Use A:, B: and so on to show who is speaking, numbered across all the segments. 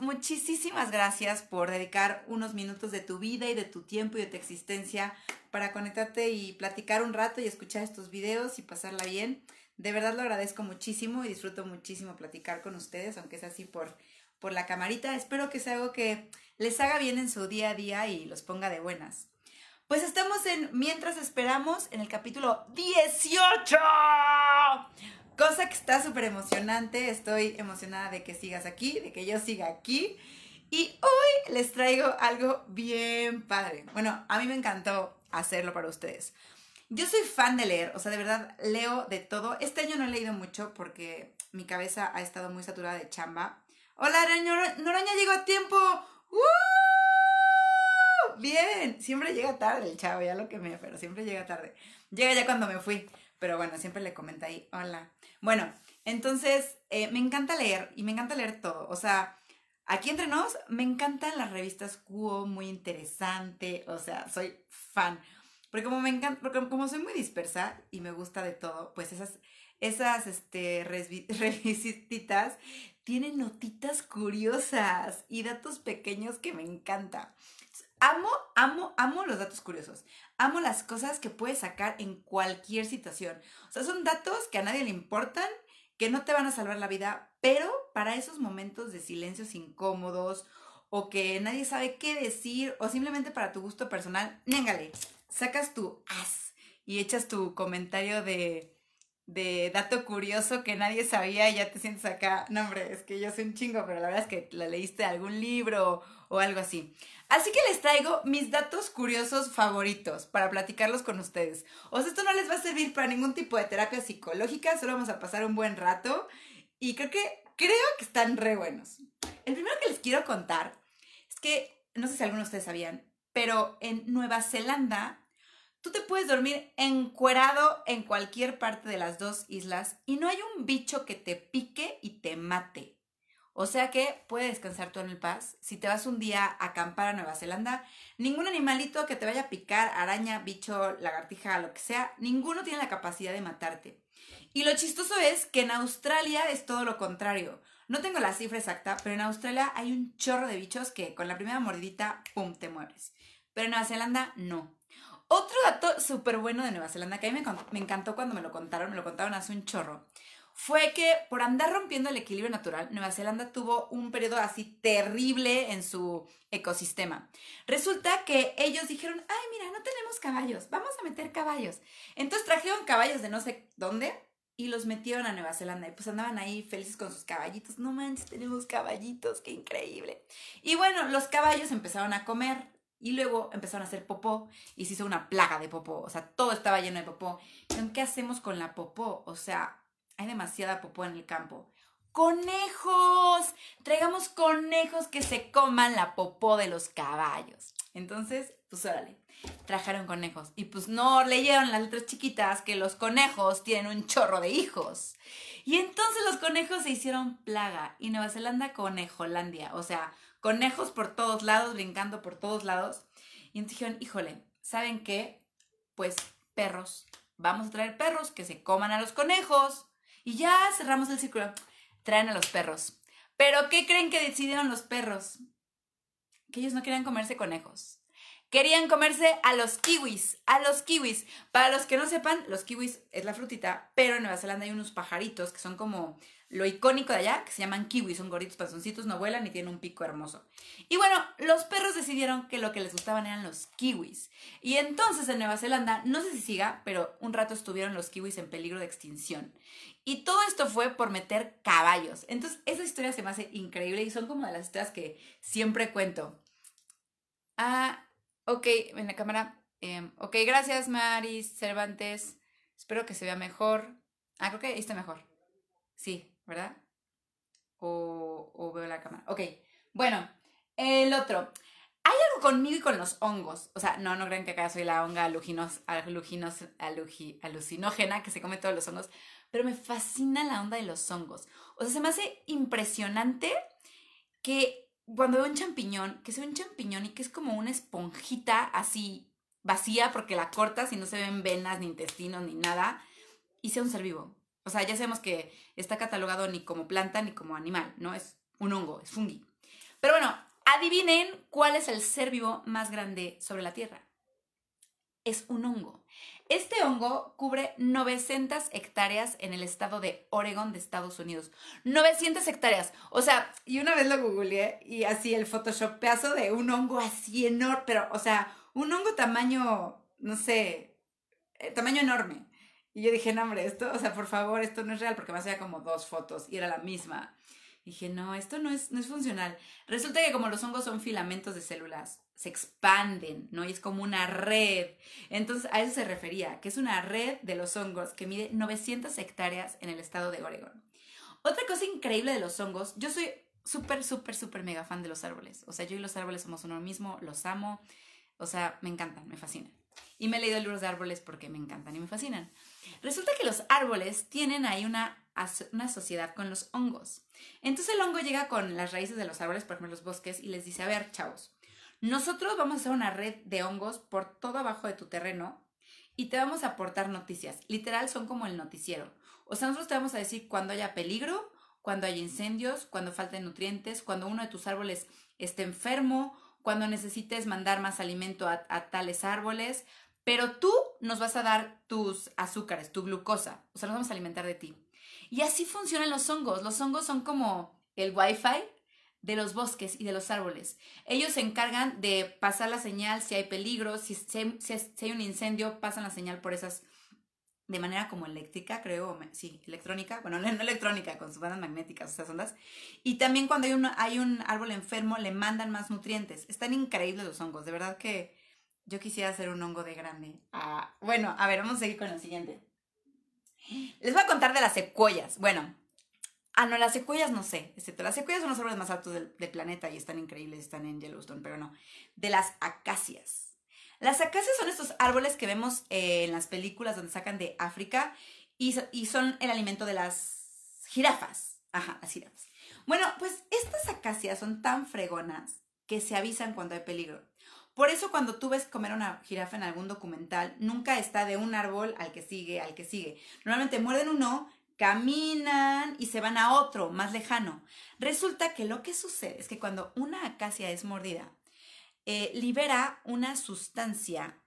A: muchísimas gracias por dedicar unos minutos de tu vida y de tu tiempo y de tu existencia para conectarte y platicar un rato y escuchar estos videos y pasarla bien. De verdad lo agradezco muchísimo y disfruto muchísimo platicar con ustedes, aunque sea así por, por la camarita. Espero que sea algo que les haga bien en su día a día y los ponga de buenas. Pues estamos en Mientras Esperamos, en el capítulo 18. Cosa que está súper emocionante. Estoy emocionada de que sigas aquí, de que yo siga aquí. Y hoy les traigo algo bien padre. Bueno, a mí me encantó hacerlo para ustedes. Yo soy fan de leer, o sea, de verdad leo de todo. Este año no he leído mucho porque mi cabeza ha estado muy saturada de chamba. Hola, Noraña llegó a tiempo. ¡Uh! Bien, siempre llega tarde el chavo, ya lo que me, pero siempre llega tarde. Llega ya cuando me fui, pero bueno, siempre le comenta ahí, hola. Bueno, entonces eh, me encanta leer y me encanta leer todo. O sea, aquí entre nos, me encantan las revistas Cuo, muy interesante. O sea, soy fan. Porque como me encanta, porque como soy muy dispersa y me gusta de todo, pues esas, esas este, tienen notitas curiosas y datos pequeños que me encanta. Amo, amo, amo los datos curiosos. Amo las cosas que puedes sacar en cualquier situación. O sea, son datos que a nadie le importan, que no te van a salvar la vida, pero para esos momentos de silencios incómodos o que nadie sabe qué decir o simplemente para tu gusto personal, néngale, sacas tu as y echas tu comentario de de dato curioso que nadie sabía y ya te sientes acá. No, hombre, es que yo soy un chingo, pero la verdad es que la leíste de algún libro o, algo así. Así que les traigo mis datos curiosos favoritos para platicarlos con ustedes. O sea, esto no les va a servir para ningún tipo de terapia psicológica, solo vamos a pasar un buen rato y creo que, creo que están re buenos. El primero que les quiero contar es que, no sé si algunos de ustedes sabían, pero en Nueva Zelanda Tú te puedes dormir encuerado en cualquier parte de las dos islas y no hay un bicho que te pique y te mate. O sea que puedes descansar tú en el paz. Si te vas un día a acampar a Nueva Zelanda, ningún animalito que te vaya a picar, araña, bicho, lagartija, lo que sea, ninguno tiene la capacidad de matarte. Y lo chistoso es que en Australia es todo lo contrario. No tengo la cifra exacta, pero en Australia hay un chorro de bichos que con la primera mordidita, ¡pum!, te mueres. Pero en Nueva Zelanda no. Otro dato súper bueno de Nueva Zelanda, que a mí me, encantó cuando me lo contaron, me lo contaron hace un chorro, fue que por andar rompiendo el equilibrio natural, Nueva Zelanda tuvo un periodo así terrible en su ecosistema. Resulta que ellos dijeron, ay, mira, no tenemos caballos, vamos a meter caballos. Entonces trajeron caballos de no sé dónde y los metieron a Nueva Zelanda y pues andaban ahí felices con sus caballitos. No manches, tenemos caballitos, qué increíble. Y bueno, los caballos empezaron a comer y luego empezaron a hacer popó y se hizo una plaga de popó. O sea, todo estaba lleno de popó. ¿Qué hacemos con la popó? O sea, hay demasiada popó en el campo. ¡Conejos! Traigamos conejos que se coman la popó de los caballos. Entonces, pues órale, trajeron conejos. Y pues no leyeron las letras chiquitas que los conejos tienen un chorro de hijos. Y entonces los conejos se hicieron plaga. Y Nueva Zelanda, conejolandia. O sea, conejos por todos lados, brincando por todos lados. Y entonces dijeron, híjole, ¿saben qué? Pues perros. Vamos a traer perros que se coman a los conejos. Y ya cerramos el círculo. Traen a los perros. Pero ¿qué creen que decidieron los perros? Que ellos no querían comerse conejos. Querían comerse a los kiwis, a los kiwis. Para los que no sepan, los kiwis es la frutita, pero en Nueva Zelanda hay unos pajaritos que son como lo icónico de allá, que se llaman kiwis, son gorditos panzoncitos, no vuelan y tienen un pico hermoso. Y bueno, los perros decidieron que lo que les gustaban eran los kiwis. Y entonces en Nueva Zelanda, no sé si siga, pero un rato estuvieron los kiwis en peligro de extinción. Y todo esto fue por meter caballos. Entonces, esa historia se me hace increíble y son como de las historias que siempre cuento. Ah, ok, en la cámara. Em, ok, gracias Maris Cervantes. Espero que se vea mejor. Ah, creo que ahí está mejor. Sí, ¿verdad? O, veo la cámara. Ok, bueno, el otro. Hay algo conmigo y con los hongos. O sea, no, no crean que acá soy la honga alucinógena que se come todos los hongos. Pero me fascina la onda de los hongos. O sea, se me hace impresionante que cuando veo un champiñón, que sea un champiñón y que es como una esponjita así vacía porque la cortas y no se ven venas, ni intestinos, ni nada, y sea un ser vivo. O sea, ya sabemos que está catalogado ni como planta ni como animal, ¿no? Es un hongo, es fungi. Pero bueno, adivinen cuál es el ser vivo más grande sobre la Tierra. Es un hongo. Este hongo cubre 900 hectáreas en el estado de Oregon de Estados Unidos. 900 hectáreas. O sea, y una vez lo googleé y así el Photoshop, pedazo de un hongo así enorme, pero, o sea, un hongo tamaño, no sé, eh, tamaño enorme. Y yo dije, no, hombre, esto, o sea, por favor, esto no es real, porque me hacía como dos fotos y era la misma. Dije, no, esto no es, no es funcional. Resulta que como los hongos son filamentos de células, se expanden, ¿no? Y es como una red. Entonces, a eso se refería, que es una red de los hongos que mide 900 hectáreas en el estado de Oregon. Otra cosa increíble de los hongos, yo soy súper, súper, súper mega fan de los árboles. O sea, yo y los árboles somos uno mismo, los amo. O sea, me encantan, me fascinan. Y me he leído libros de árboles porque me encantan y me fascinan. Resulta que los árboles tienen ahí una, una sociedad con los hongos. Entonces el hongo llega con las raíces de los árboles, por ejemplo, los bosques, y les dice, a ver, chavos, nosotros vamos a hacer una red de hongos por todo abajo de tu terreno y te vamos a aportar noticias. Literal son como el noticiero. O sea, nosotros te vamos a decir cuando haya peligro, cuando haya incendios, cuando falten nutrientes, cuando uno de tus árboles esté enfermo, cuando necesites mandar más alimento a, a, tales árboles, pero tú nos vas a dar tus azúcares, tu glucosa, o sea, nos vamos a alimentar de ti. Y así funcionan los hongos. Los hongos son como el wifi de los bosques y de los árboles. Ellos se encargan de pasar la señal si hay peligro, si, hay, un incendio, pasan la señal por esas de manera como eléctrica, creo, sí, electrónica, bueno, no, electrónica, con sus bandas magnéticas, esas ondas. Y también cuando hay un, hay un árbol enfermo, le mandan más nutrientes. Están increíbles los hongos, de verdad que yo quisiera hacer un hongo de grande. Ah, bueno, a ver, vamos a seguir con el siguiente. Les voy a contar de las secuoyas. Bueno, Ah, no, las secuoyas no sé, excepto las secuoyas son los árboles más altos del, planeta y están increíbles, están en Yellowstone, pero no. De las acacias. Las acacias son estos árboles que vemos eh, en las películas donde sacan de África y, y son el alimento de las jirafas. Ajá, las jirafas. Bueno, pues estas acacias son tan fregonas que se avisan cuando hay peligro. Por eso cuando tú ves comer una jirafa en algún documental, nunca está de un árbol al que sigue, al que sigue. Normalmente muerden uno, caminan y se van a otro más lejano. Resulta que lo que sucede es que cuando una acacia es mordida, eh, libera una sustancia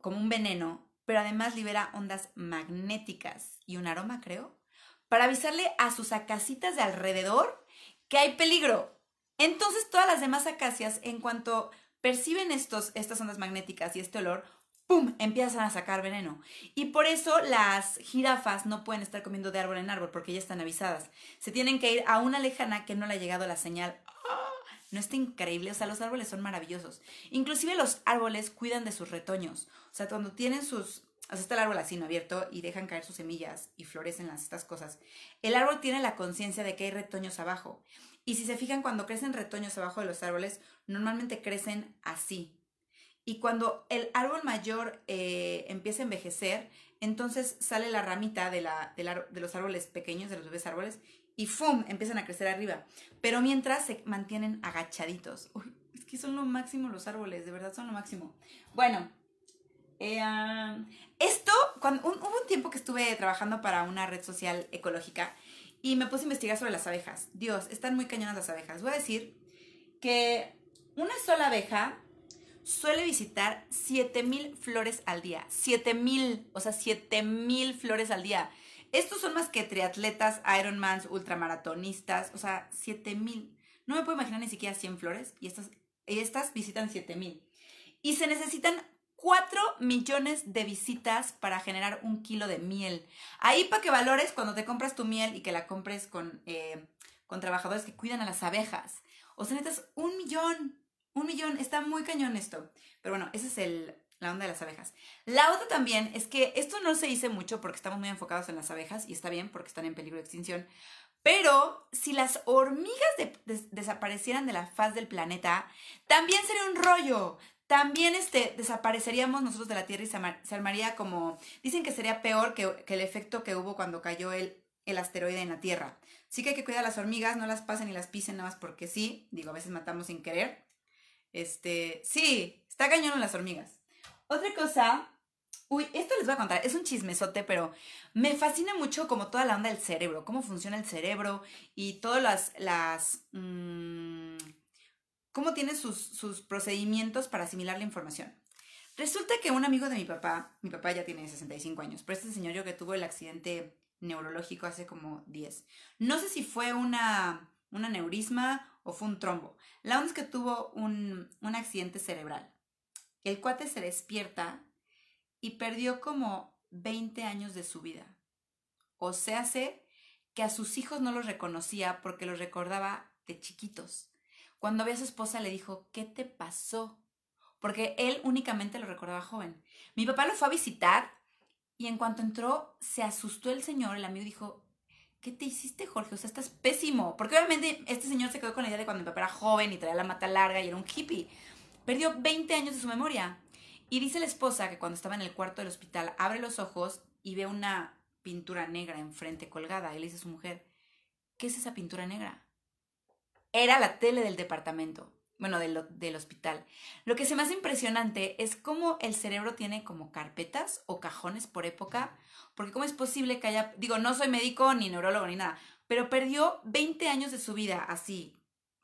A: como un veneno, pero además libera ondas magnéticas y un aroma, creo, para avisarle a sus acacitas de alrededor que hay peligro. Entonces todas las demás acacias, en cuanto perciben estos, estas ondas magnéticas y este olor, ¡pum! empiezan a sacar veneno. Y por eso las jirafas no pueden estar comiendo de árbol en árbol porque ya están avisadas. Se tienen que ir a una lejana que no le ha llegado la señal. ¡Ah! ¿No está increíble? O sea, los árboles son maravillosos. Inclusive los árboles cuidan de sus retoños. O sea, cuando tienen sus... O sea, está el árbol así, ¿no? Abierto y dejan caer sus semillas y florecen las, estas cosas. El árbol tiene la conciencia de que hay retoños abajo. Y si se fijan, cuando crecen retoños abajo de los árboles, normalmente crecen así, y cuando el árbol mayor eh, empieza a envejecer, entonces sale la ramita de, los árboles pequeños, de los bebés árboles, y ¡fum! empiezan a crecer arriba. Pero mientras se mantienen agachaditos. Uy, es que son lo máximo los árboles, de verdad son lo máximo. Bueno, eh, esto, cuando, hubo un tiempo que estuve trabajando para una red social ecológica y me puse a investigar sobre las abejas. Dios, están muy cañonas las abejas. Voy a decir que una sola abeja suele visitar 7000 flores al día. 7000, o sea, 7000 flores al día. Estos son más que triatletas, Ironmans, ultramaratonistas, o sea, 7000. No me puedo imaginar ni siquiera 100 flores y estas, estas visitan 7000. Y se necesitan 4 millones de visitas para generar un kilo de miel. Ahí para que valores cuando te compras tu miel y que la compres con, eh, con trabajadores que cuidan a las abejas. O sea, necesitas un millón. Un millón, está muy cañón esto. Pero bueno, esa es el, la onda de las abejas. La otra también es que esto no se dice mucho porque estamos muy enfocados en las abejas y está bien porque están en peligro de extinción. Pero si las hormigas desaparecieran de la faz del planeta, también sería un rollo. También este, desapareceríamos nosotros de la Tierra y se, armaría como... Dicen que sería peor que, el efecto que hubo cuando cayó el, el asteroide en la Tierra. Sí que hay que cuidar a las hormigas, no las pasen ni las pisen nada más porque sí. Digo, a veces matamos sin querer. Este, sí, está cañón las hormigas. Otra cosa, uy, esto les voy a contar, es un chismesote, pero me fascina mucho como toda la onda del cerebro, cómo funciona el cerebro y todas las, las, mm, cómo tiene sus, sus procedimientos para asimilar la información. Resulta que un amigo de mi papá, mi papá ya tiene 65 años, pero este señor yo que tuvo el accidente neurológico hace como 10. No sé si fue una, un aneurisma o fue un trombo. La onda es que tuvo un, un accidente cerebral. El cuate se despierta y perdió como 20 años de su vida. O sea, sé que a sus hijos no los reconocía porque los recordaba de chiquitos. Cuando ve a su esposa le dijo, ¿qué te pasó? Porque él únicamente lo recordaba joven. Mi papá lo fue a visitar y en cuanto entró se asustó el señor, el amigo dijo, ¿qué te hiciste Jorge? O sea, estás pésimo. Porque obviamente este señor se quedó con la idea de cuando mi papá era joven y traía la mata larga y era un hippie. Perdió 20 años de su memoria. Y dice la esposa que cuando estaba en el cuarto del hospital abre los ojos y ve una pintura negra enfrente colgada. Y le dice a su mujer, ¿qué es esa pintura negra? Era la tele del departamento, bueno, del, del hospital. Lo que se me hace impresionante es cómo el cerebro tiene como carpetas o cajones por época, porque cómo es posible que haya, digo, no soy médico ni neurólogo ni nada, pero perdió 20 años de su vida así,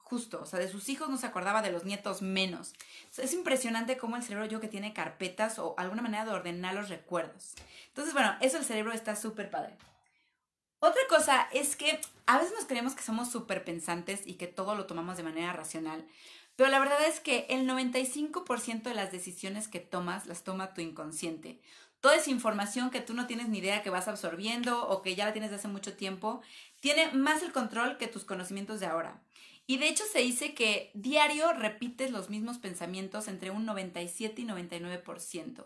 A: justo, o sea, de sus hijos no se acordaba, de los nietos menos. Es impresionante cómo el cerebro yo que tiene carpetas o alguna manera de ordenar los recuerdos. Entonces, bueno, eso el cerebro está súper padre. Otra cosa es que a veces nos creemos que somos súper pensantes y que todo lo tomamos de manera racional, pero la verdad es que el 95% de las decisiones que tomas las toma tu inconsciente. Toda esa información que tú no tienes ni idea que vas absorbiendo o que ya la tienes de hace mucho tiempo, tiene más el control que tus conocimientos de ahora. Y de hecho se dice que diario repites los mismos pensamientos entre un 97 y 99%.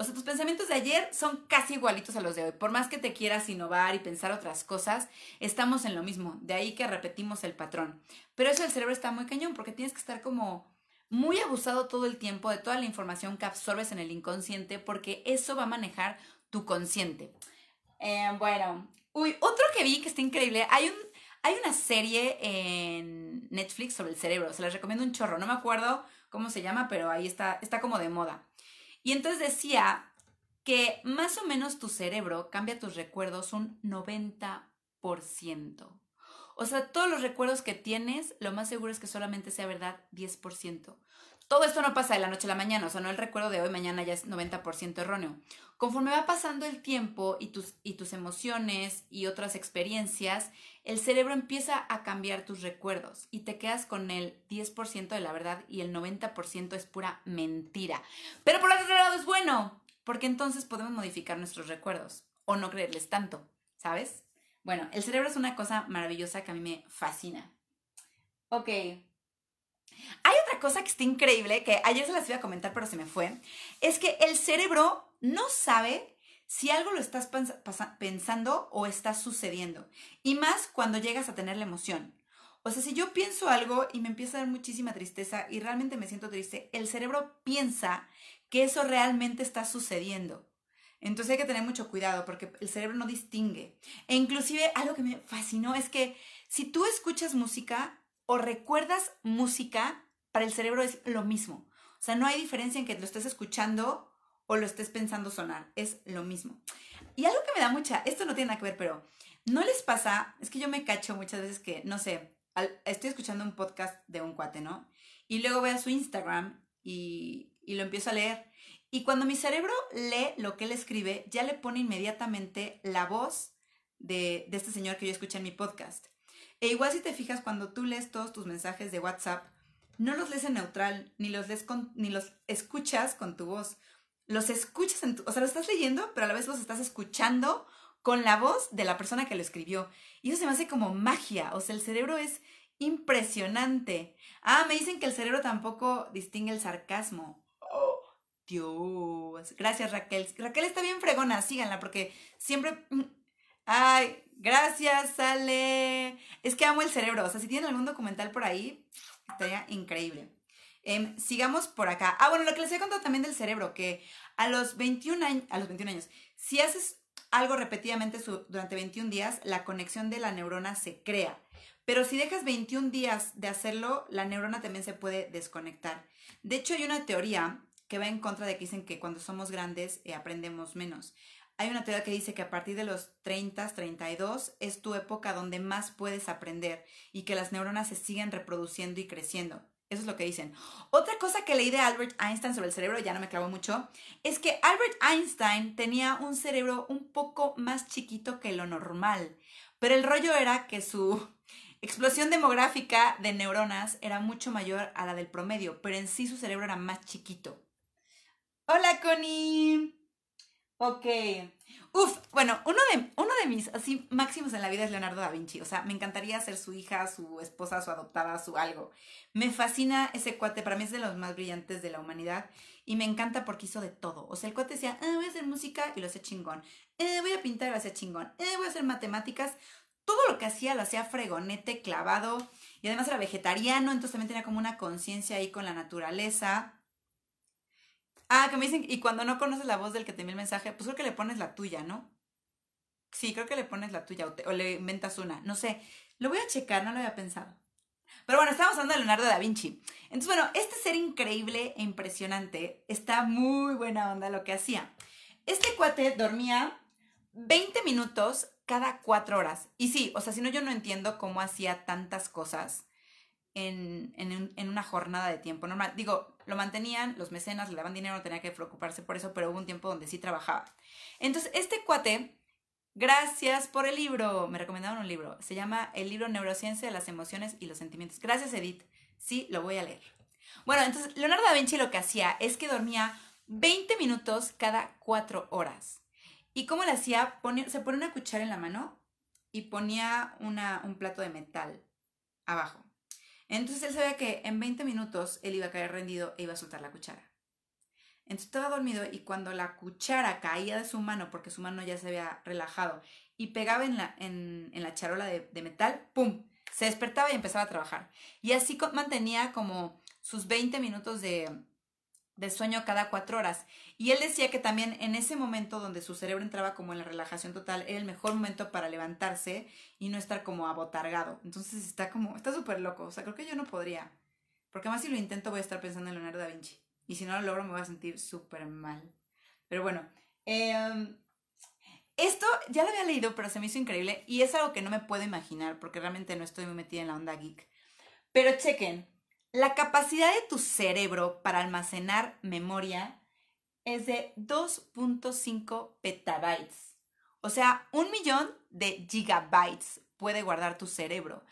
A: O sea, tus pensamientos de ayer son casi igualitos a los de hoy. Por más que te quieras innovar y pensar otras cosas, estamos en lo mismo. De ahí que repetimos el patrón. Pero eso el cerebro está muy cañón porque tienes que estar como muy abusado todo el tiempo de toda la información que absorbes en el inconsciente porque eso va a manejar tu consciente. Eh, bueno, uy, otro que vi que está increíble. Hay un hay una serie en Netflix sobre el cerebro, se les recomiendo un chorro, no me acuerdo cómo se llama, pero ahí está, está como de moda. Y entonces decía que más o menos tu cerebro cambia tus recuerdos un 90%. O sea, todos los recuerdos que tienes, lo más seguro es que solamente sea verdad 10% todo esto no pasa de la noche a la mañana, o sea, no el recuerdo de hoy, mañana ya es 90% erróneo. Conforme va pasando el tiempo y tus, y tus emociones y otras experiencias, el cerebro empieza a cambiar tus recuerdos y te quedas con el 10% de la verdad y el 90% es pura mentira. Pero por otro lado es bueno, porque entonces podemos modificar nuestros recuerdos o no creerles tanto, ¿sabes? Bueno, el cerebro es una cosa maravillosa que a mí me fascina. Ok, hay otra cosa que está increíble, que ayer se las iba a comentar, pero se me fue, es que el cerebro no sabe si algo lo estás pensando o está sucediendo. Y más cuando llegas a tener la emoción. O sea, si yo pienso algo y me empieza a dar muchísima tristeza y realmente me siento triste, el cerebro piensa que eso realmente está sucediendo. Entonces hay que tener mucho cuidado porque el cerebro no distingue. E inclusive algo que me fascinó es que si tú escuchas música, o recuerdas música, para el cerebro es lo mismo. O sea, no hay diferencia en que lo estés escuchando o lo estés pensando sonar, es lo mismo. Y algo que me da mucha, esto no tiene nada que ver, pero no les pasa, es que yo me cacho muchas veces que, no sé, estoy escuchando un podcast de un cuate, ¿no? Y luego voy a su Instagram y, y lo empiezo a leer. Y cuando mi cerebro lee lo que él escribe, ya le pone inmediatamente la voz de, de este señor que yo escuché en mi podcast. E igual si te fijas, cuando tú lees todos tus mensajes de WhatsApp, no los lees en neutral, ni los, lees ni los escuchas con tu voz. Los escuchas en tu, o sea, los estás leyendo, pero a la vez los estás escuchando con la voz de la persona que lo escribió. Y eso se me hace como magia, o sea, el cerebro es impresionante. Ah, me dicen que el cerebro tampoco distingue el sarcasmo. Oh, Dios. Gracias, Raquel. Raquel está bien fregona, síganla, porque siempre... Mm, ay, Gracias, sale. Es que amo el cerebro. O sea, si tienen algún documental por ahí, estaría increíble. Em, sigamos por acá. Ah, bueno, lo que les he contado también del cerebro, que a los 21 años, a los 21 años, si haces algo repetidamente durante 21 días, la conexión de la neurona se crea. Pero si dejas 21 días de hacerlo, la neurona también se puede desconectar. De hecho, hay una teoría que va en contra de que dicen que cuando somos grandes eh, aprendemos menos. Hay una teoría que dice que a partir de los 30, 32 es tu época donde más puedes aprender y que las neuronas se siguen reproduciendo y creciendo. Eso es lo que dicen. Otra cosa que leí de Albert Einstein sobre el cerebro, ya no me clavo mucho, es que Albert Einstein tenía un cerebro un poco más chiquito que lo normal. Pero el rollo era que su explosión demográfica de neuronas era mucho mayor a la del promedio, pero en sí su cerebro era más chiquito. Hola, Connie. Ok. Uf, bueno, uno de, uno de mis así máximos en la vida es Leonardo da Vinci. O sea, me encantaría ser su hija, su esposa, su adoptada, su algo. Me fascina ese cuate, para mí es de los más brillantes de la humanidad. Y me encanta porque hizo de todo. O sea, el cuate decía, ah, voy a hacer música y lo hacía chingón. Eh, voy a pintar y lo hacía chingón. Eh, voy a hacer matemáticas. Todo lo que hacía lo hacía fregonete, clavado. Y además era vegetariano, entonces también tenía como una conciencia ahí con la naturaleza. Ah, que me dicen, y cuando no conoces la voz del que te envió el mensaje, pues creo que le pones la tuya, ¿no? Sí, creo que le pones la tuya o, le inventas una. No sé. Lo voy a checar, no lo había pensado. Pero bueno, estamos hablando de Leonardo da Vinci. Entonces, bueno, este ser increíble e impresionante está muy buena onda lo que hacía. Este cuate dormía 20 minutos cada 4 horas. Y sí, o sea, si no, yo no entiendo cómo hacía tantas cosas en, en una jornada de tiempo normal. Digo, lo mantenían, los mecenas le daban dinero, no tenía que preocuparse por eso, pero hubo un tiempo donde sí trabajaba. Entonces, este cuate, gracias por el libro, me recomendaron un libro, se llama El libro Neurociencia de las emociones y los sentimientos. Gracias, Edith. Sí, lo voy a leer. Bueno, entonces, Leonardo da Vinci lo que hacía es que dormía 20 minutos cada 4 horas. ¿Y cómo le hacía? se ponía una cuchara en la mano y ponía una, un plato de metal abajo. Entonces él sabía que en 20 minutos él iba a caer rendido e iba a soltar la cuchara. Entonces estaba dormido y cuando la cuchara caía de su mano, porque su mano ya se había relajado, y pegaba en la, en, la charola de, de, metal, ¡pum! Se despertaba y empezaba a trabajar. Y así mantenía como sus 20 minutos de, de sueño cada cuatro horas. Y él decía que también en ese momento donde su cerebro entraba como en la relajación total, era el mejor momento para levantarse y no estar como abotargado. Entonces está como, está súper loco. O sea, creo que yo no podría. Porque más si lo intento voy a estar pensando en Leonardo da Vinci. Y si no lo logro me voy a sentir súper mal. Pero bueno, em, esto ya lo había leído, pero se me hizo increíble. Y es algo que no me puedo imaginar porque realmente no estoy muy metida en la onda geek. Pero chequen, la capacidad de tu cerebro para almacenar memoria es de 2.5 petabytes. O sea, un millón de gigabytes puede guardar tu cerebro.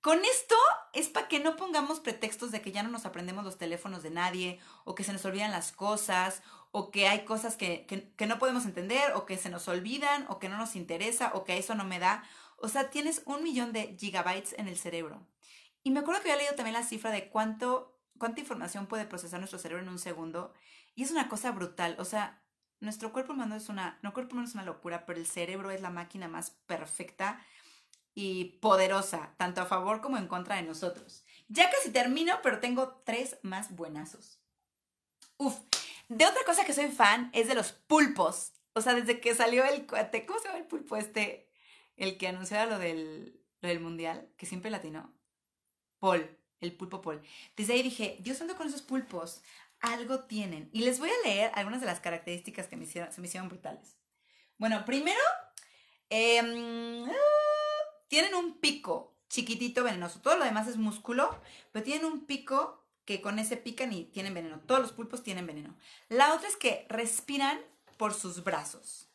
A: Con esto es para que no pongamos pretextos de que ya no nos aprendemos los teléfonos de nadie, o que se nos olvidan las cosas, o que hay cosas que, que, no podemos entender, o que se nos olvidan, o que no nos interesa, o que eso no me da. O sea, tienes un millón de gigabytes en el cerebro. Y me acuerdo que había leído también la cifra de cuánto, cuánta información puede procesar nuestro cerebro en un segundo. Y es una cosa brutal. O sea, nuestro cuerpo humano es una, no cuerpo humano es una locura, pero el cerebro es la máquina más perfecta y poderosa, tanto a favor como en contra de nosotros. Ya casi termino, pero tengo tres más buenazos. Uf, de otra cosa que soy fan es de los pulpos. O sea, desde que salió el cuate, ¿cómo se llama el pulpo este? El que anunciaba lo del, lo del mundial, que siempre latino. Paul, el pulpo Paul. Desde ahí dije, Dios santo con esos pulpos, algo tienen. Y les voy a leer algunas de las características que me hicieron, se me hicieron brutales. Bueno, primero, em, tienen un pico chiquitito venenoso. Todo lo demás es músculo, pero tienen un pico que con ese pican y tienen veneno. Todos los pulpos tienen veneno. La otra es que respiran por sus brazos.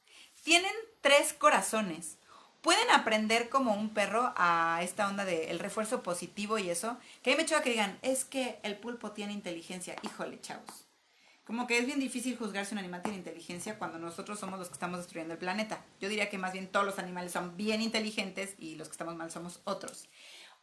A: Tienen tres corazones pueden aprender como un perro a esta onda del refuerzo positivo y eso, que a mí me choca que digan, es que el pulpo tiene inteligencia. Híjole, chavos. Como que es bien difícil juzgar si un animal tiene inteligencia cuando nosotros somos los que estamos destruyendo el planeta. Yo diría que más bien todos los animales son bien inteligentes y los que estamos mal somos otros.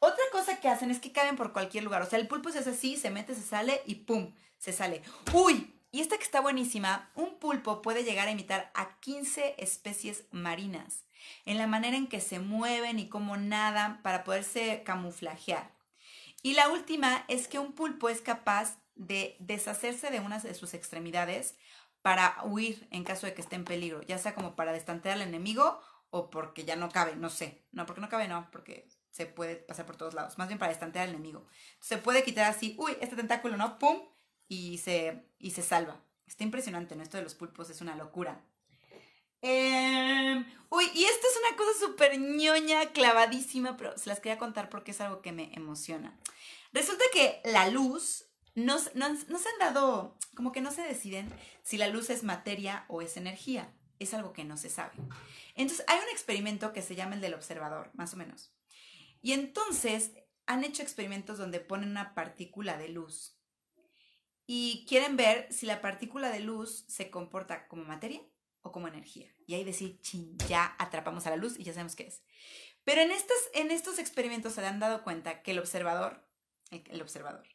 A: Otra cosa que hacen es que caben por cualquier lugar. O sea, el pulpo se hace así, se mete, se sale y ¡pum! Se sale. ¡Uy! Y esta que está buenísima, un pulpo puede llegar a imitar a 15 especies marinas en la manera en que se mueven y cómo nadan para poderse camuflajear. Y la última es que un pulpo es capaz de deshacerse de una de sus extremidades para huir en caso de que esté en peligro, ya sea como para destantear al enemigo o porque ya no cabe, no sé. No, porque no cabe, no, porque se puede pasar por todos lados, más bien para destantear al enemigo. Se puede quitar así, uy, este tentáculo, ¿no? ¡Pum! Y se, y se salva. Está impresionante, ¿no? Esto de los pulpos es una locura. Em, uy, y esto es una cosa súper ñoña, clavadísima, pero se las quería contar porque es algo que me emociona. Resulta que la luz, no, no, se han dado, como que no se deciden si la luz es materia o es energía. Es algo que no se sabe. Entonces, hay un experimento que se llama el del observador, más o menos. Y entonces han hecho experimentos donde ponen una partícula de luz y quieren ver si la partícula de luz se comporta como materia o como energía. Y ahí decir, chin, ya atrapamos a la luz y ya sabemos qué es. Pero en estos, en estos experimentos se han dado cuenta que el observador, el, observador,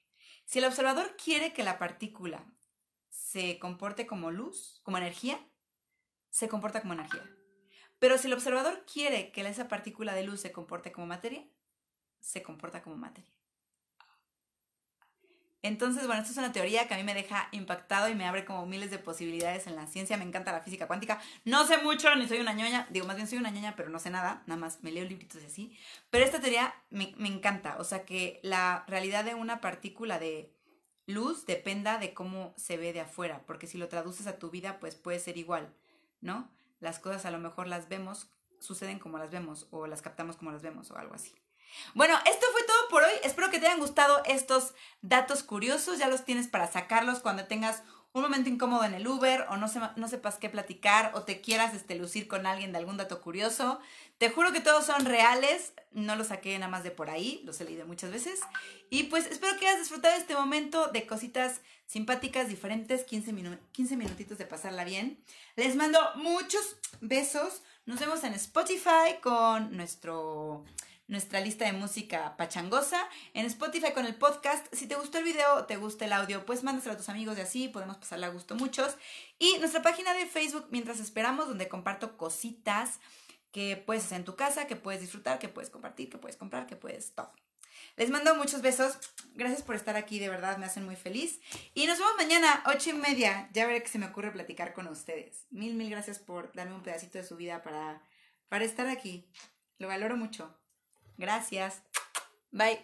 A: si el observador quiere que la partícula se comporte como luz, como energía, se comporta como energía. Pero si el observador quiere que esa partícula de luz se comporte como materia, se comporta como materia. Entonces, bueno, esto es una teoría que a mí me deja impactado y me abre como miles de posibilidades en la ciencia. Me encanta la física cuántica. No sé mucho, ni soy una ñoña. Digo, más bien soy una ñoña, pero no sé nada. Nada más me leo libritos y así. Pero esta teoría me, me encanta. O sea, que la realidad de una partícula de luz dependa de cómo se ve de afuera. Porque si lo traduces a tu vida, pues puede ser igual, ¿no? Las cosas a lo mejor las vemos, suceden como las vemos, o las captamos como las vemos, o algo así. Bueno, esto fue por hoy. Espero que te hayan gustado estos datos curiosos. Ya los tienes para sacarlos cuando tengas un momento incómodo en el Uber o no, no sepas qué platicar o te quieras este, lucir con alguien de algún dato curioso. Te juro que todos son reales. No los saqué nada más de por ahí. Los he leído muchas veces. Y pues espero que hayas disfrutado este momento de cositas simpáticas, diferentes. 15, 15 minutitos de pasarla bien. Les mando muchos besos. Nos vemos en Spotify con nuestro nuestra lista de música pachangosa, en Spotify con el podcast. Si te gustó el video te gusta el audio, pues mándaselo a tus amigos y así podemos pasarle a gusto muchos. Y nuestra página de Facebook, mientras esperamos, donde comparto cositas que puedes hacer en tu casa, que puedes disfrutar, que puedes compartir, que puedes comprar, que puedes todo. Les mando muchos besos. Gracias por estar aquí, de verdad me hacen muy feliz. Y nos vemos mañana, ocho y media. Ya veré que se me ocurre platicar con ustedes. Mil, mil gracias por darme un pedacito de su vida para, para estar aquí. Lo valoro mucho. Gracias. Bye.